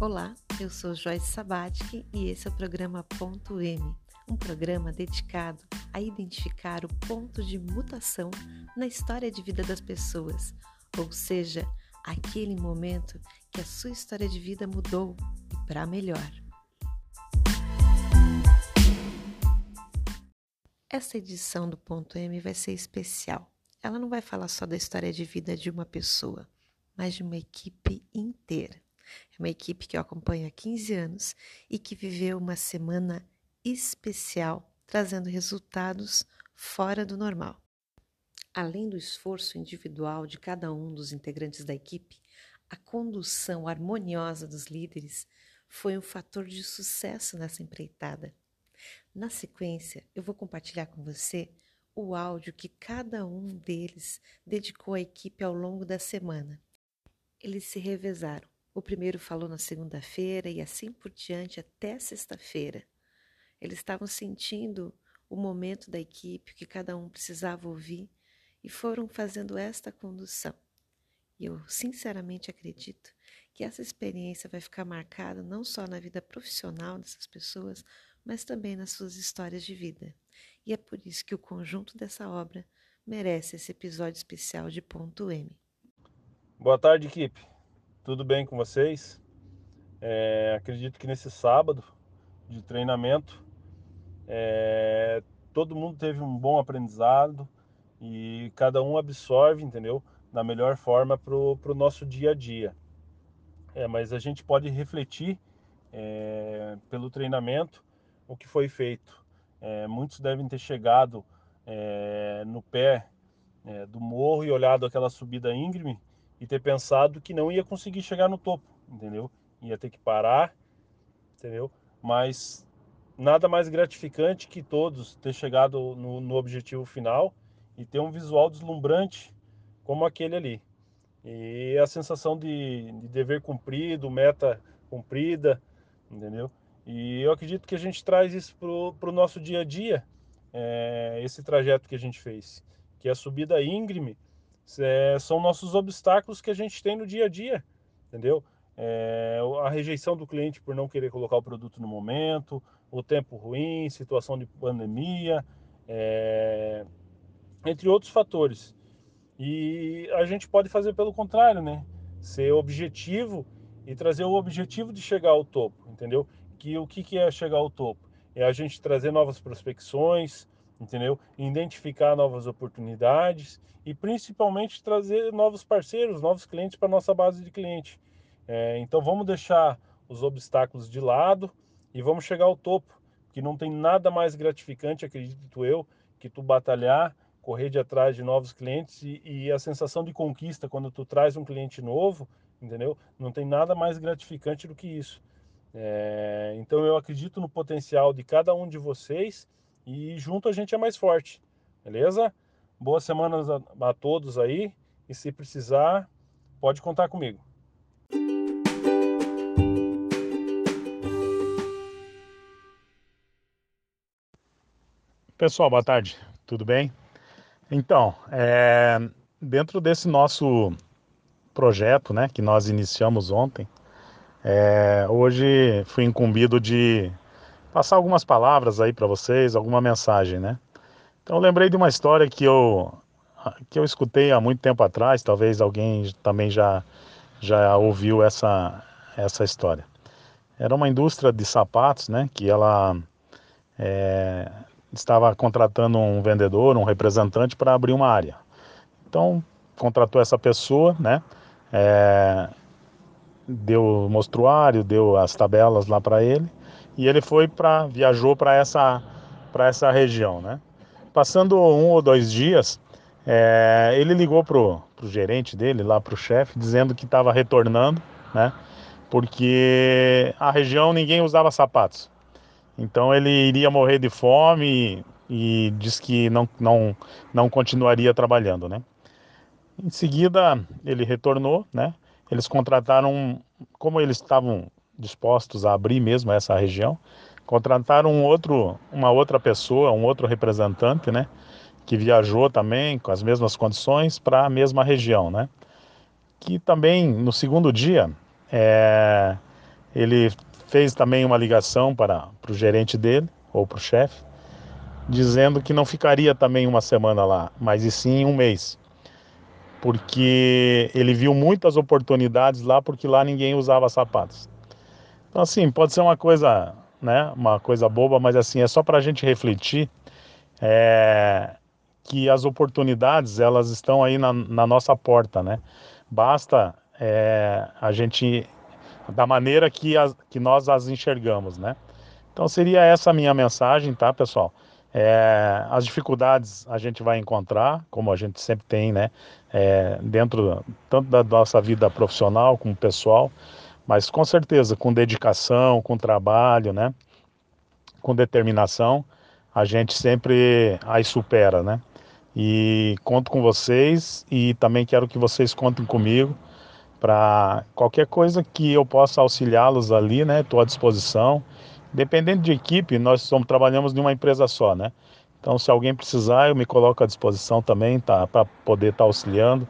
Olá, eu sou Joyce Sabatic e esse é o programa Ponto M, um programa dedicado a identificar o ponto de mutação na história de vida das pessoas, ou seja, aquele momento que a sua história de vida mudou para melhor. Essa edição do Ponto M vai ser especial. Ela não vai falar só da história de vida de uma pessoa, mas de uma equipe inteira. É uma equipe que eu acompanho há 15 anos e que viveu uma semana especial, trazendo resultados fora do normal. Além do esforço individual de cada um dos integrantes da equipe, a condução harmoniosa dos líderes foi um fator de sucesso nessa empreitada. Na sequência, eu vou compartilhar com você o áudio que cada um deles dedicou à equipe ao longo da semana. Eles se revezaram. O primeiro falou na segunda-feira e assim por diante até sexta-feira. Eles estavam sentindo o momento da equipe, o que cada um precisava ouvir e foram fazendo esta condução. E eu sinceramente acredito que essa experiência vai ficar marcada não só na vida profissional dessas pessoas, mas também nas suas histórias de vida. E é por isso que o conjunto dessa obra merece esse episódio especial de Ponto M. Boa tarde, equipe. Tudo bem com vocês? É, acredito que nesse sábado de treinamento é, todo mundo teve um bom aprendizado e cada um absorve, entendeu? Da melhor forma para o nosso dia a dia. É, mas a gente pode refletir é, pelo treinamento o que foi feito. É, muitos devem ter chegado é, no pé é, do morro e olhado aquela subida íngreme e ter pensado que não ia conseguir chegar no topo, entendeu? Ia ter que parar, entendeu? Mas nada mais gratificante que todos ter chegado no, no objetivo final e ter um visual deslumbrante como aquele ali. E a sensação de, de dever cumprido, meta cumprida, entendeu? E eu acredito que a gente traz isso para o nosso dia a dia, é, esse trajeto que a gente fez, que é a subida íngreme é, são nossos obstáculos que a gente tem no dia a dia, entendeu? É, a rejeição do cliente por não querer colocar o produto no momento, o tempo ruim, situação de pandemia, é, entre outros fatores. E a gente pode fazer pelo contrário, né? Ser objetivo e trazer o objetivo de chegar ao topo, entendeu? que o que, que é chegar ao topo? É a gente trazer novas prospecções, entendeu? Identificar novas oportunidades e principalmente trazer novos parceiros, novos clientes para nossa base de cliente. É, então vamos deixar os obstáculos de lado e vamos chegar ao topo, que não tem nada mais gratificante, acredito eu, que tu batalhar, correr de atrás de novos clientes e, e a sensação de conquista quando tu traz um cliente novo, entendeu? Não tem nada mais gratificante do que isso. É, então eu acredito no potencial de cada um de vocês e junto a gente é mais forte, beleza? Boas semanas a, a todos aí e se precisar, pode contar comigo. Pessoal, boa tarde, tudo bem? Então, é, dentro desse nosso projeto, né, que nós iniciamos ontem, é, hoje fui incumbido de passar algumas palavras aí para vocês, alguma mensagem, né? Então lembrei de uma história que eu que eu escutei há muito tempo atrás, talvez alguém também já já ouviu essa essa história. Era uma indústria de sapatos, né? Que ela é, estava contratando um vendedor, um representante para abrir uma área. Então contratou essa pessoa, né? É, deu o mostruário, deu as tabelas lá para ele e ele foi para viajou para essa para essa região, né? Passando um ou dois dias, é, ele ligou pro, pro gerente dele lá pro chefe dizendo que estava retornando, né? Porque a região ninguém usava sapatos, então ele iria morrer de fome e, e disse que não não não continuaria trabalhando, né? Em seguida ele retornou, né? Eles contrataram, como eles estavam dispostos a abrir mesmo essa região, contrataram um outro, uma outra pessoa, um outro representante, né, que viajou também com as mesmas condições para a mesma região, né, que também no segundo dia é, ele fez também uma ligação para, para o gerente dele, ou para o chefe, dizendo que não ficaria também uma semana lá, mas e sim um mês. Porque ele viu muitas oportunidades lá, porque lá ninguém usava sapatos. Então, assim, pode ser uma coisa, né, uma coisa boba, mas assim, é só para a gente refletir é, que as oportunidades, elas estão aí na, na nossa porta, né? Basta é, a gente, da maneira que, as, que nós as enxergamos, né? Então, seria essa a minha mensagem, tá, pessoal? É, as dificuldades a gente vai encontrar, como a gente sempre tem, né? É, dentro tanto da nossa vida profissional como pessoal, mas com certeza com dedicação, com trabalho, né? Com determinação, a gente sempre as supera, né? E conto com vocês e também quero que vocês contem comigo para qualquer coisa que eu possa auxiliá-los ali, né? Estou à disposição. Dependendo de equipe, nós somos, trabalhamos em uma empresa só, né? Então, se alguém precisar, eu me coloco à disposição também, tá? Para poder estar tá auxiliando,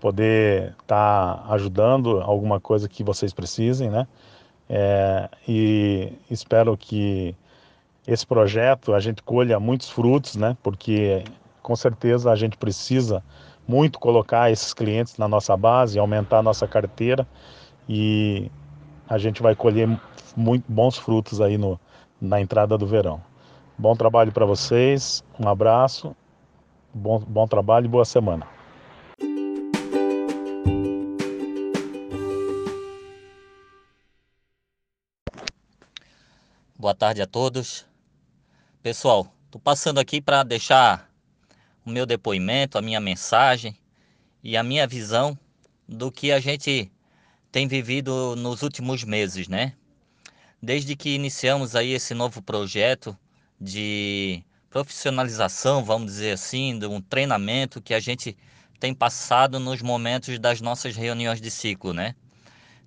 poder estar tá ajudando alguma coisa que vocês precisem, né? É, e espero que esse projeto a gente colha muitos frutos, né? Porque com certeza a gente precisa muito colocar esses clientes na nossa base, aumentar a nossa carteira e a gente vai colher muito bons frutos aí no, na entrada do verão. Bom trabalho para vocês, um abraço, bom, bom trabalho e boa semana. Boa tarde a todos. Pessoal, estou passando aqui para deixar o meu depoimento, a minha mensagem e a minha visão do que a gente tem vivido nos últimos meses, né? Desde que iniciamos aí esse novo projeto de profissionalização, vamos dizer assim, de um treinamento que a gente tem passado nos momentos das nossas reuniões de ciclo, né?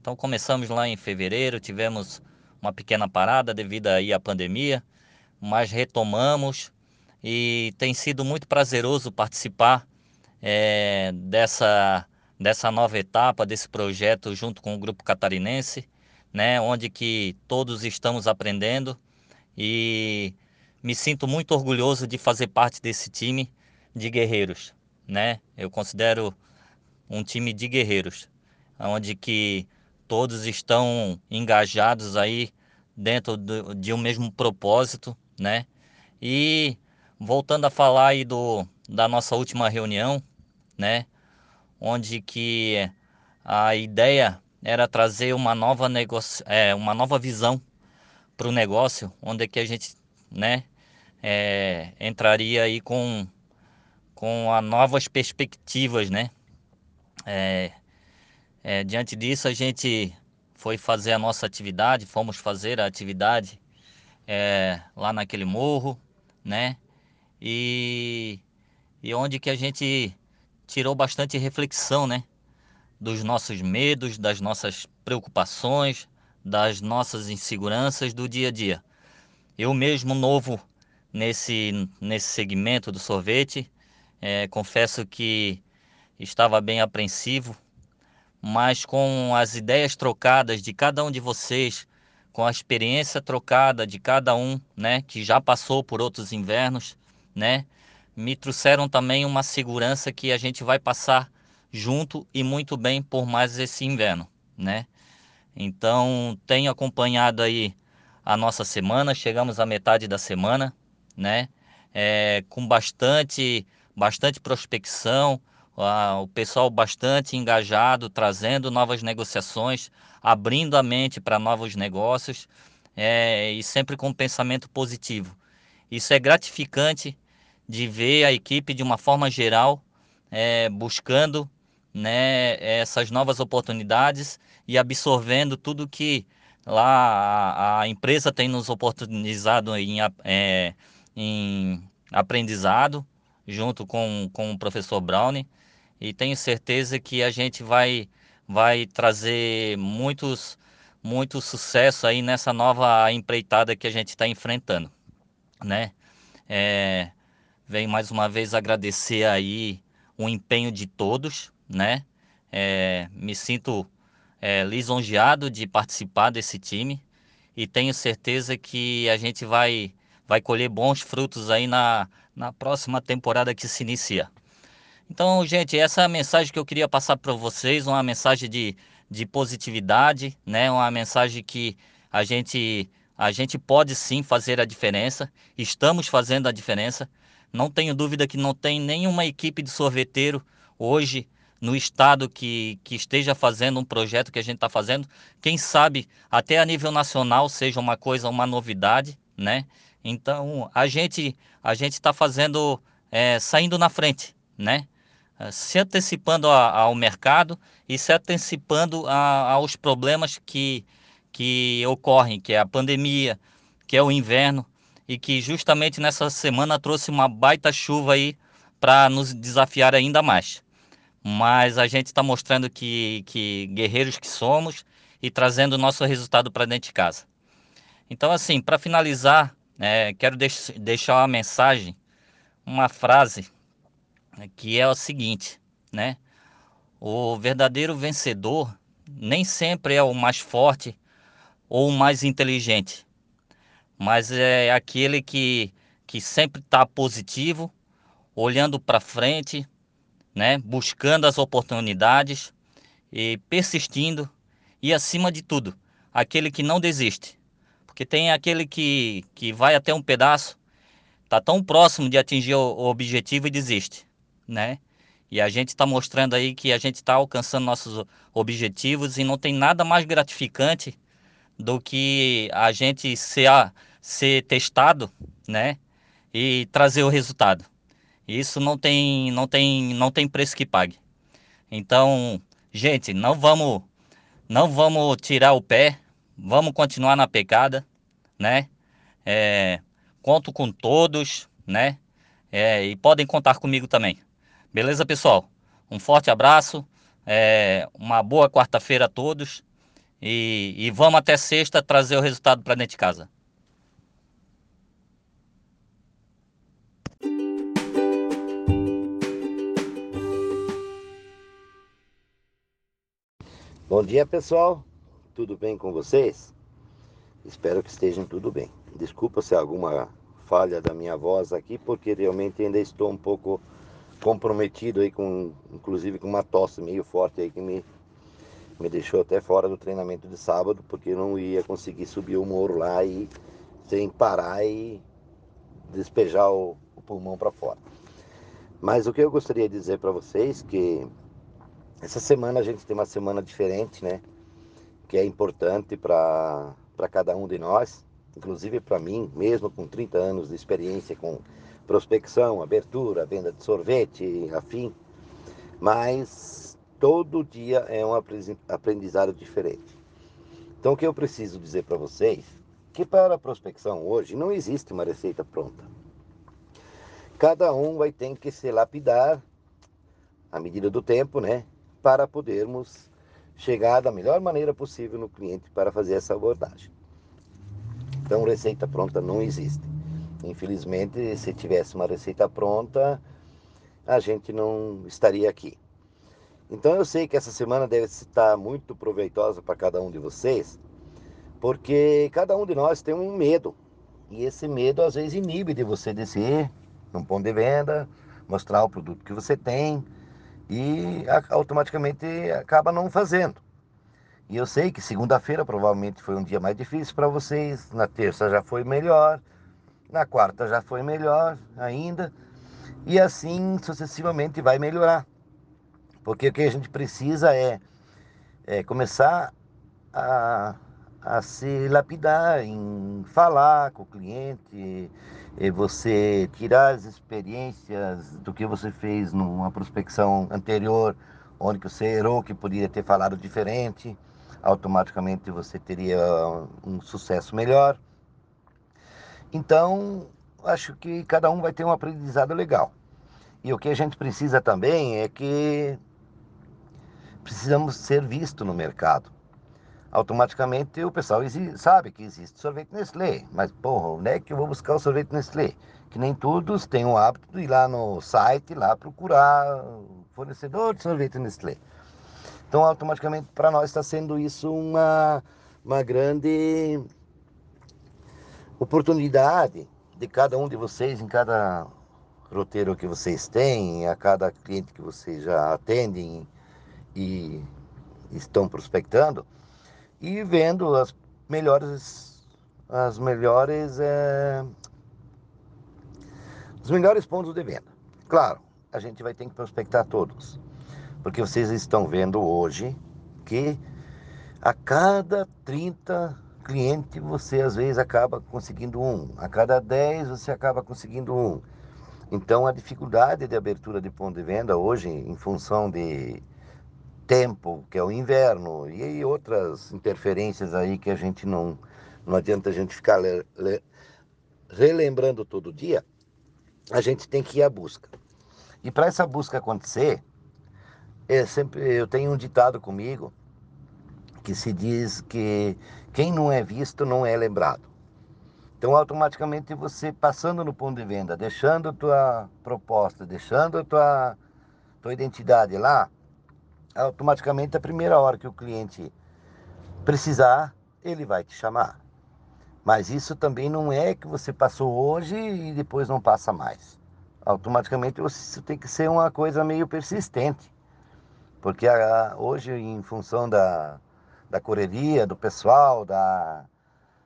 Então começamos lá em fevereiro, tivemos uma pequena parada devido aí à pandemia, mas retomamos e tem sido muito prazeroso participar é, dessa, dessa nova etapa, desse projeto junto com o Grupo Catarinense, né, onde que todos estamos aprendendo e me sinto muito orgulhoso de fazer parte desse time de guerreiros, né? Eu considero um time de guerreiros, onde que todos estão engajados aí dentro de um mesmo propósito, né? E voltando a falar aí do, da nossa última reunião, né? Onde que a ideia era trazer uma nova negócio, é, uma nova visão para o negócio, onde que a gente, né, é, entraria aí com com a novas perspectivas, né? É, é, diante disso a gente foi fazer a nossa atividade, fomos fazer a atividade é, lá naquele morro, né? E, e onde que a gente tirou bastante reflexão, né? Dos nossos medos, das nossas preocupações, das nossas inseguranças do dia a dia. Eu mesmo novo nesse, nesse segmento do sorvete, é, confesso que estava bem apreensivo, mas com as ideias trocadas de cada um de vocês, com a experiência trocada de cada um, né, que já passou por outros invernos, né? Me trouxeram também uma segurança que a gente vai passar junto e muito bem por mais esse inverno, né? Então, tenho acompanhado aí a nossa semana, chegamos à metade da semana, né? É, com bastante, bastante prospecção, o pessoal bastante engajado, trazendo novas negociações, abrindo a mente para novos negócios é, e sempre com um pensamento positivo. Isso é gratificante de ver a equipe de uma forma geral é, buscando né, essas novas oportunidades e absorvendo tudo que lá a, a empresa tem nos oportunizado em, é, em aprendizado junto com, com o professor Brownie e tenho certeza que a gente vai, vai trazer muitos, muito sucesso aí nessa nova empreitada que a gente está enfrentando, né? É, Venho mais uma vez agradecer aí o empenho de todos, né? É, me sinto é, lisonjeado de participar desse time e tenho certeza que a gente vai, vai colher bons frutos aí na, na próxima temporada que se inicia. Então, gente, essa é a mensagem que eu queria passar para vocês, uma mensagem de, de positividade, né? Uma mensagem que a gente a gente pode sim fazer a diferença, estamos fazendo a diferença. Não tenho dúvida que não tem nenhuma equipe de sorveteiro hoje no estado que, que esteja fazendo um projeto que a gente está fazendo. Quem sabe até a nível nacional seja uma coisa, uma novidade, né? Então a gente a gente está fazendo é, saindo na frente, né? É, se antecipando a, ao mercado e se antecipando a, aos problemas que, que ocorrem, que é a pandemia, que é o inverno, e que justamente nessa semana trouxe uma baita chuva aí para nos desafiar ainda mais. Mas a gente está mostrando que, que guerreiros que somos e trazendo o nosso resultado para dentro de casa. Então, assim, para finalizar, é, quero deix deixar uma mensagem, uma frase que é o seguinte, né? O verdadeiro vencedor nem sempre é o mais forte ou o mais inteligente, mas é aquele que, que sempre está positivo, olhando para frente, né? buscando as oportunidades e persistindo e, acima de tudo, aquele que não desiste. Porque tem aquele que, que vai até um pedaço, está tão próximo de atingir o, objetivo e desiste né? E a gente está mostrando aí que a gente está alcançando nossos objetivos e não tem nada mais gratificante do que a gente ser, ser testado, né? E trazer o resultado. Isso não tem, não tem, não tem preço que pague. Então, gente, não vamos, não vamos tirar o pé, vamos continuar na pegada, né? É, conto com todos, né? É, e podem contar comigo também. Beleza, pessoal? Um forte abraço, é, uma boa quarta-feira a todos e, e vamos até sexta trazer o resultado para dentro de casa. Bom dia, pessoal. Tudo bem com vocês? Espero que estejam tudo bem. Desculpa se há alguma falha da minha voz aqui, porque realmente ainda estou um pouco comprometido aí com, inclusive com uma tosse meio forte aí que me, me deixou até fora do treinamento de sábado, porque eu não ia conseguir subir o morro lá e sem parar e despejar o, o pulmão para fora. Mas o que eu gostaria de dizer para vocês que essa semana a gente tem uma semana diferente, né? Que é importante para cada um de nós, inclusive para mim, mesmo com 30 anos de experiência com prospecção, abertura, venda de sorvete, afim. Mas todo dia é um aprendizado diferente. Então, o que eu preciso dizer para vocês que para a prospecção hoje não existe uma receita pronta. Cada um vai ter que se lapidar à medida do tempo, né, para podermos chegar da melhor maneira possível no cliente para fazer essa abordagem. Então, receita pronta não existe. Infelizmente, se tivesse uma receita pronta, a gente não estaria aqui. Então eu sei que essa semana deve estar muito proveitosa para cada um de vocês, porque cada um de nós tem um medo. E esse medo às vezes inibe de você descer num ponto de venda, mostrar o produto que você tem e automaticamente acaba não fazendo. E eu sei que segunda-feira provavelmente foi um dia mais difícil para vocês, na terça já foi melhor, na quarta já foi melhor ainda. E assim sucessivamente vai melhorar. Porque o que a gente precisa é, é começar a, a se lapidar em falar com o cliente, você tirar as experiências do que você fez numa prospecção anterior, onde você errou, que poderia ter falado diferente, automaticamente você teria um sucesso melhor. Então, acho que cada um vai ter um aprendizado legal. E o que a gente precisa também é que precisamos ser visto no mercado. Automaticamente o pessoal sabe que existe sorvete Nestlé, mas porra, onde é que eu vou buscar o sorvete Nestlé? Que nem todos têm o hábito de ir lá no site, lá procurar fornecedor de sorvete Nestlé. Então, automaticamente, para nós está sendo isso uma, uma grande oportunidade de cada um de vocês, em cada roteiro que vocês têm, a cada cliente que vocês já atendem e estão prospectando, e vendo as melhores, as melhores, é, os melhores pontos de venda. Claro, a gente vai ter que prospectar todos. Porque vocês estão vendo hoje que a cada 30 clientes você às vezes acaba conseguindo um, a cada 10 você acaba conseguindo um. Então a dificuldade de abertura de ponto de venda hoje, em função de tempo, que é o inverno, e outras interferências aí que a gente não, não adianta a gente ficar le, le, relembrando todo dia, a gente tem que ir à busca. E para essa busca acontecer, é sempre eu tenho um ditado comigo que se diz que quem não é visto não é lembrado. Então, automaticamente você passando no ponto de venda, deixando a tua proposta, deixando a tua, tua identidade lá, automaticamente a primeira hora que o cliente precisar, ele vai te chamar. Mas isso também não é que você passou hoje e depois não passa mais. Automaticamente você tem que ser uma coisa meio persistente. Porque a, hoje, em função da, da correria, do pessoal, da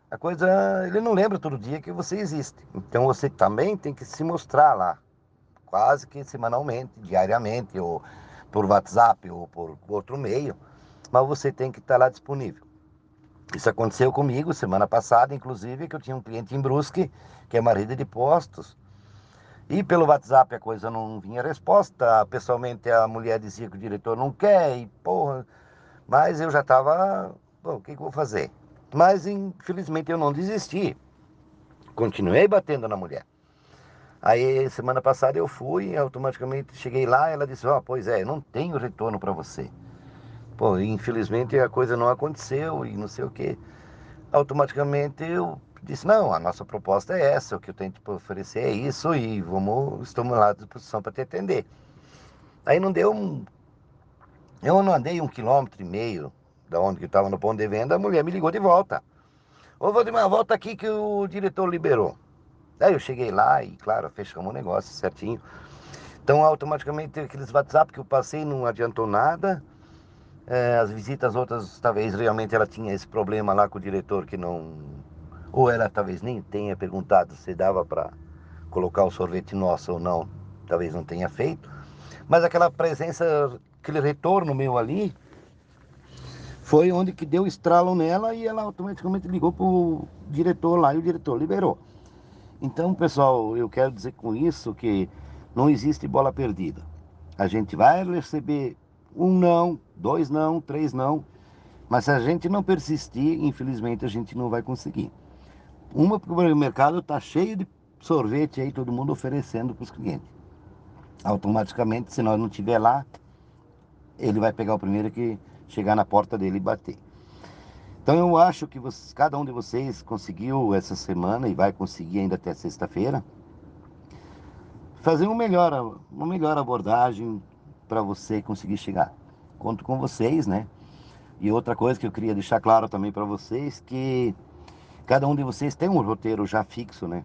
a coisa, ele não lembra todo dia que você existe. Então você também tem que se mostrar lá, quase que semanalmente, diariamente, ou por WhatsApp, ou por outro meio, mas você tem que estar lá disponível. Isso aconteceu comigo semana passada, inclusive, que eu tinha um cliente em Brusque, que é marido de postos, e pelo WhatsApp a coisa não vinha resposta. Pessoalmente a mulher dizia que o diretor não quer, e porra. Mas eu já estava. o que, que eu vou fazer? Mas infelizmente eu não desisti. Continuei batendo na mulher. Aí semana passada eu fui, automaticamente cheguei lá, ela disse: Ó, oh, pois é, não tenho retorno para você. Pô, infelizmente a coisa não aconteceu e não sei o que. Automaticamente eu disse, não, a nossa proposta é essa, o que eu tenho oferecer é isso e vamos, estamos lá à disposição para te atender. Aí não deu um. Eu não andei um quilômetro e meio da onde que estava no ponto de venda, a mulher me ligou de volta. Ô Valdemar, volta aqui que o diretor liberou. Aí eu cheguei lá e, claro, fechamos o negócio certinho. Então, automaticamente, aqueles WhatsApp que eu passei não adiantou nada. É, as visitas outras, talvez realmente ela tinha esse problema lá com o diretor que não ou ela talvez nem tenha perguntado se dava para colocar o sorvete nosso ou não, talvez não tenha feito. Mas aquela presença, aquele retorno meu ali, foi onde que deu estralo nela e ela automaticamente ligou para o diretor lá e o diretor liberou. Então, pessoal, eu quero dizer com isso que não existe bola perdida. A gente vai receber um não, dois não, três não, mas se a gente não persistir, infelizmente a gente não vai conseguir. Uma, porque o mercado está cheio de sorvete aí, todo mundo oferecendo para os clientes. Automaticamente, se nós não tiver lá, ele vai pegar o primeiro que chegar na porta dele e bater. Então eu acho que cada um de vocês conseguiu essa semana e vai conseguir ainda até sexta-feira fazer uma melhor, uma melhor abordagem para você conseguir chegar. Conto com vocês, né? E outra coisa que eu queria deixar claro também para vocês que Cada um de vocês tem um roteiro já fixo, né?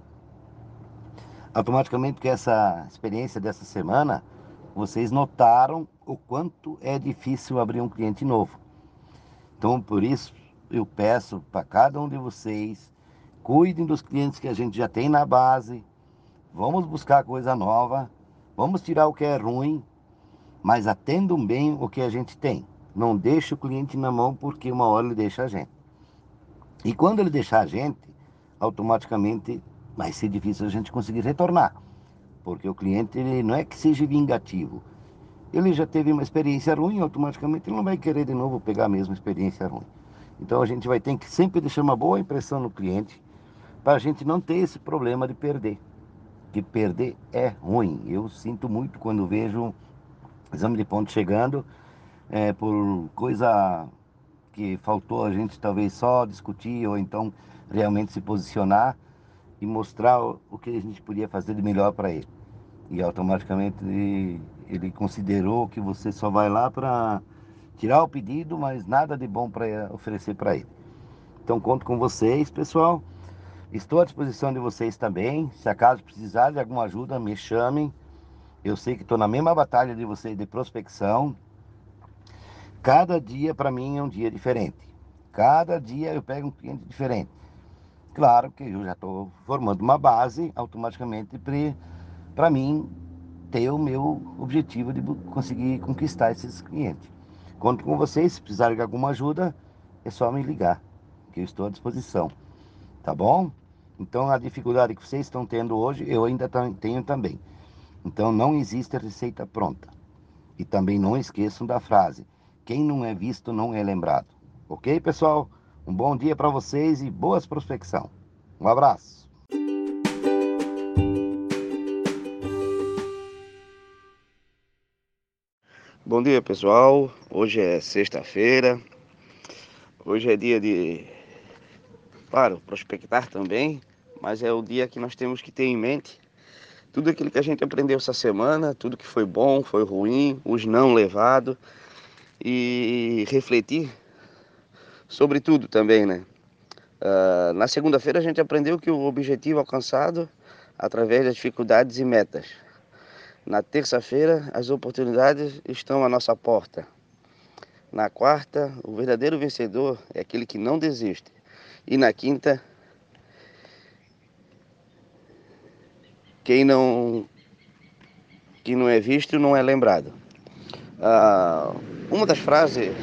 Automaticamente, que essa experiência dessa semana, vocês notaram o quanto é difícil abrir um cliente novo. Então, por isso, eu peço para cada um de vocês, cuidem dos clientes que a gente já tem na base, vamos buscar coisa nova, vamos tirar o que é ruim, mas atendam bem o que a gente tem. Não deixe o cliente na mão porque uma hora ele deixa a gente. E quando ele deixar a gente, automaticamente vai ser difícil a gente conseguir retornar. Porque o cliente ele não é que seja vingativo. Ele já teve uma experiência ruim, automaticamente ele não vai querer de novo pegar a mesma experiência ruim. Então a gente vai ter que sempre deixar uma boa impressão no cliente para a gente não ter esse problema de perder. Que perder é ruim. Eu sinto muito quando vejo exame de ponto chegando é, por coisa que faltou a gente talvez só discutir ou então realmente se posicionar e mostrar o que a gente podia fazer de melhor para ele. E automaticamente ele, considerou que você só vai lá para tirar o pedido, mas nada de bom para oferecer para ele. Então conto com vocês, pessoal. Estou à disposição de vocês também. Se acaso precisar de alguma ajuda, me chamem. Eu sei que estou na mesma batalha de vocês de prospecção. Cada dia para mim é um dia diferente. Cada dia eu pego um cliente diferente. Claro que eu já estou formando uma base automaticamente para mim ter o meu objetivo de conseguir conquistar esses clientes. Conto com vocês, se precisarem de alguma ajuda, é só me ligar, que eu estou à disposição. Tá bom? Então a dificuldade que vocês estão tendo hoje, eu ainda tenho também. Então não existe receita pronta. E também não esqueçam da frase: quem não é visto não é lembrado. Ok, pessoal? Um bom dia para vocês e boas prospecção. Um abraço. Bom dia, pessoal. Hoje é sexta-feira. Hoje é dia de, claro, prospectar também, mas é o dia que nós temos que ter em mente tudo aquilo que a gente aprendeu essa semana, tudo que foi bom, foi ruim, os não levados e refletir sobre tudo também, né? Uh, na segunda-feira a gente aprendeu que o objetivo alcançado através das dificuldades e metas. Na terça-feira as oportunidades estão à nossa porta. Na quarta, o verdadeiro vencedor é aquele que não desiste. E na quinta, quem não quem não é visto não é lembrado. Uh, uma das frases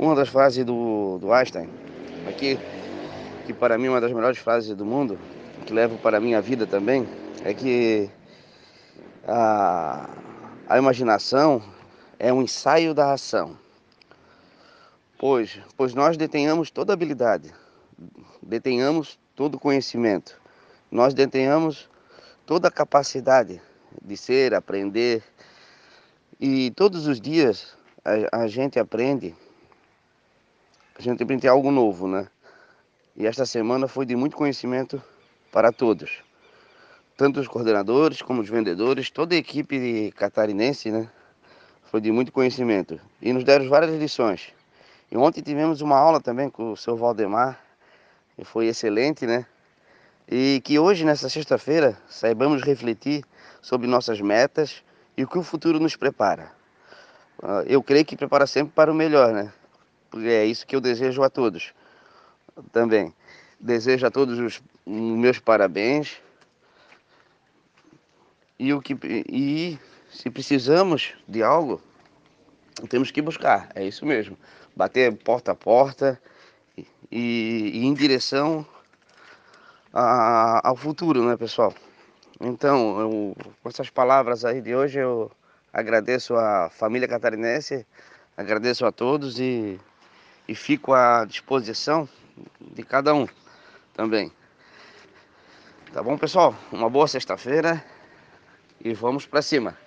uma das frases do, do Einstein, aqui, que para mim é uma das melhores frases do mundo, que levo para a minha vida também, é que a, a imaginação é um ensaio da ação. Pois, pois nós detenhamos toda habilidade, detenhamos todo conhecimento, nós detenhamos toda a capacidade de ser, aprender. E todos os dias a, a gente aprende a gente aprende algo novo, né? E esta semana foi de muito conhecimento para todos. Tanto os coordenadores como os vendedores, toda a equipe catarinense, né? Foi de muito conhecimento. E nos deram várias lições. E ontem tivemos uma aula também com o seu Valdemar, e foi excelente, né? E que hoje, nessa sexta-feira, saibamos refletir sobre nossas metas e o que o futuro nos prepara. Ah, eu creio que prepara sempre para o melhor, né? É isso que eu desejo a todos também. Desejo a todos os meus parabéns. E, o que, e se precisamos de algo, temos que buscar, é isso mesmo. Bater porta a porta e, e em direção a, ao futuro, né, pessoal? Então, eu, com essas palavras aí de hoje, eu agradeço a família catarinense, agradeço a todos e e fico à disposição de cada um também. Tá bom, pessoal? Uma boa sexta-feira e vamos para cima.